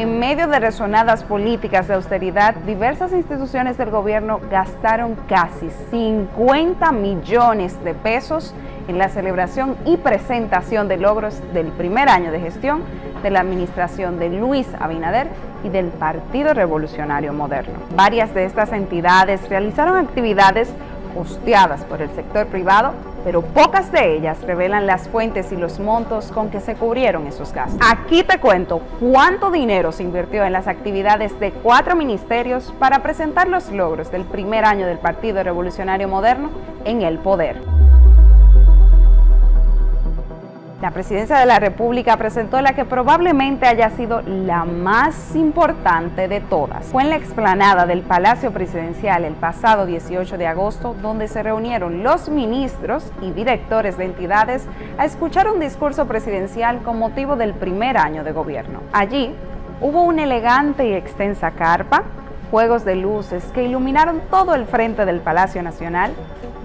en medio de resonadas políticas de austeridad, diversas instituciones del gobierno gastaron casi 50 millones de pesos en la celebración y presentación de logros del primer año de gestión de la administración de Luis Abinader y del Partido Revolucionario Moderno. Varias de estas entidades realizaron actividades costeadas por el sector privado, pero pocas de ellas revelan las fuentes y los montos con que se cubrieron esos gastos. Aquí te cuento cuánto dinero se invirtió en las actividades de cuatro ministerios para presentar los logros del primer año del Partido Revolucionario Moderno en el poder. La presidencia de la República presentó la que probablemente haya sido la más importante de todas. Fue en la explanada del Palacio Presidencial el pasado 18 de agosto, donde se reunieron los ministros y directores de entidades a escuchar un discurso presidencial con motivo del primer año de gobierno. Allí hubo una elegante y extensa carpa, juegos de luces que iluminaron todo el frente del Palacio Nacional,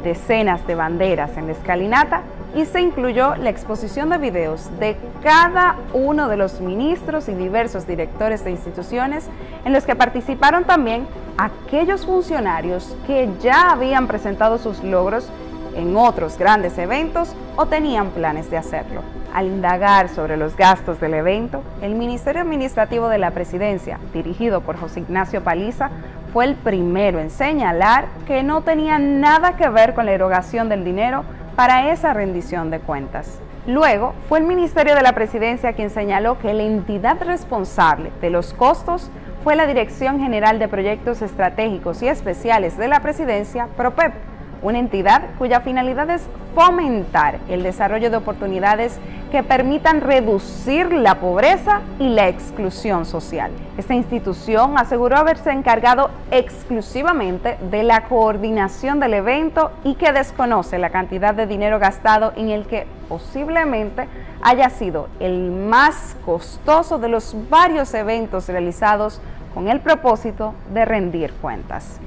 decenas de banderas en la escalinata y se incluyó la exposición de videos de cada uno de los ministros y diversos directores de instituciones en los que participaron también aquellos funcionarios que ya habían presentado sus logros en otros grandes eventos o tenían planes de hacerlo. Al indagar sobre los gastos del evento, el Ministerio Administrativo de la Presidencia, dirigido por José Ignacio Paliza, fue el primero en señalar que no tenía nada que ver con la erogación del dinero para esa rendición de cuentas. Luego fue el Ministerio de la Presidencia quien señaló que la entidad responsable de los costos fue la Dirección General de Proyectos Estratégicos y Especiales de la Presidencia, PROPEP, una entidad cuya finalidad es fomentar el desarrollo de oportunidades que permitan reducir la pobreza y la exclusión social. Esta institución aseguró haberse encargado exclusivamente de la coordinación del evento y que desconoce la cantidad de dinero gastado en el que posiblemente haya sido el más costoso de los varios eventos realizados con el propósito de rendir cuentas.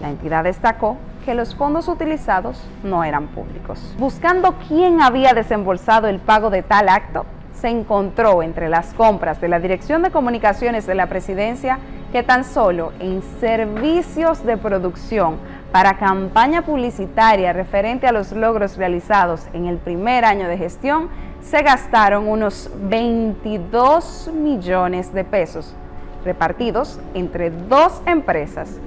La entidad destacó que los fondos utilizados no eran públicos. Buscando quién había desembolsado el pago de tal acto, se encontró entre las compras de la Dirección de Comunicaciones de la Presidencia que tan solo en servicios de producción para campaña publicitaria referente a los logros realizados en el primer año de gestión se gastaron unos 22 millones de pesos repartidos entre dos empresas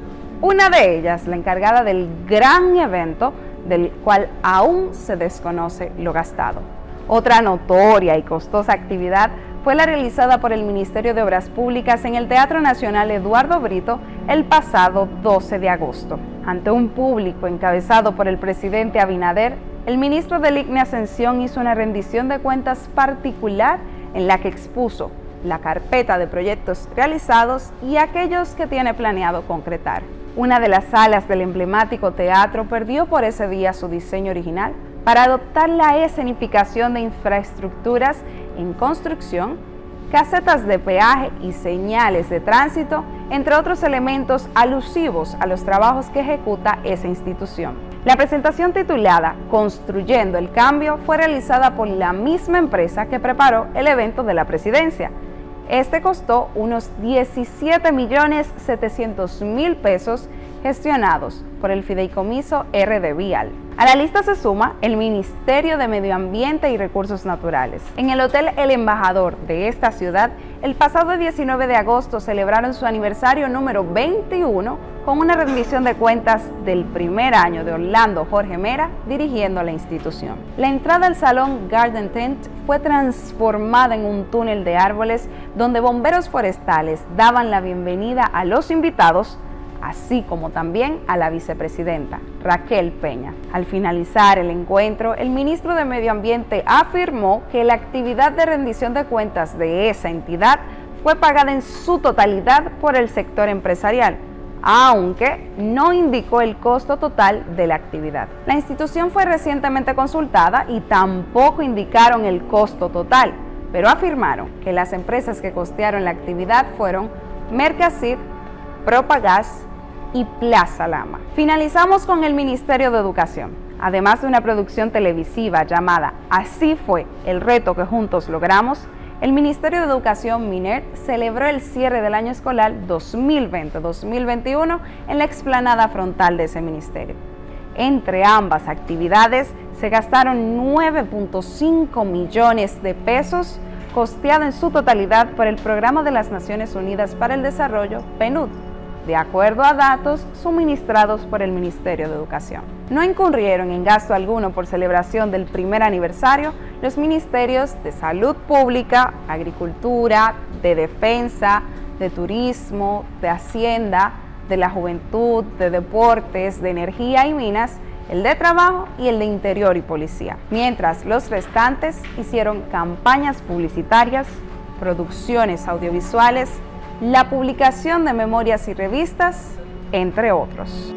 una de ellas, la encargada del gran evento, del cual aún se desconoce lo gastado. Otra notoria y costosa actividad fue la realizada por el Ministerio de Obras Públicas en el Teatro Nacional Eduardo Brito el pasado 12 de agosto. Ante un público encabezado por el presidente Abinader, el ministro del IGNE Ascensión hizo una rendición de cuentas particular en la que expuso la carpeta de proyectos realizados y aquellos que tiene planeado concretar. Una de las salas del emblemático teatro perdió por ese día su diseño original para adoptar la escenificación de infraestructuras en construcción, casetas de peaje y señales de tránsito, entre otros elementos alusivos a los trabajos que ejecuta esa institución. La presentación titulada Construyendo el Cambio fue realizada por la misma empresa que preparó el evento de la presidencia, este costó unos 17 millones 700 mil pesos gestionados por el fideicomiso RD Vial. A la lista se suma el Ministerio de Medio Ambiente y Recursos Naturales. En el Hotel El Embajador de esta ciudad, el pasado 19 de agosto celebraron su aniversario número 21 con una rendición de cuentas del primer año de Orlando Jorge Mera dirigiendo la institución. La entrada al salón Garden Tent fue transformada en un túnel de árboles donde bomberos forestales daban la bienvenida a los invitados así como también a la vicepresidenta, Raquel Peña. Al finalizar el encuentro, el ministro de Medio Ambiente afirmó que la actividad de rendición de cuentas de esa entidad fue pagada en su totalidad por el sector empresarial, aunque no indicó el costo total de la actividad. La institución fue recientemente consultada y tampoco indicaron el costo total, pero afirmaron que las empresas que costearon la actividad fueron Mercasit, Propagas, y Plaza Lama. Finalizamos con el Ministerio de Educación. Además de una producción televisiva llamada Así fue el reto que juntos logramos, El Ministerio de Educación, MINER, celebró el cierre del año escolar 2020-2021 en la explanada frontal de ese ministerio. Entre ambas actividades se gastaron 9.5 millones de pesos, costeado en su totalidad por el Programa de las Naciones Unidas para el Desarrollo, PNUD de acuerdo a datos suministrados por el Ministerio de Educación. No incurrieron en gasto alguno por celebración del primer aniversario los ministerios de Salud Pública, Agricultura, de Defensa, de Turismo, de Hacienda, de la Juventud, de Deportes, de Energía y Minas, el de Trabajo y el de Interior y Policía, mientras los restantes hicieron campañas publicitarias, producciones audiovisuales, la publicación de memorias y revistas, entre otros.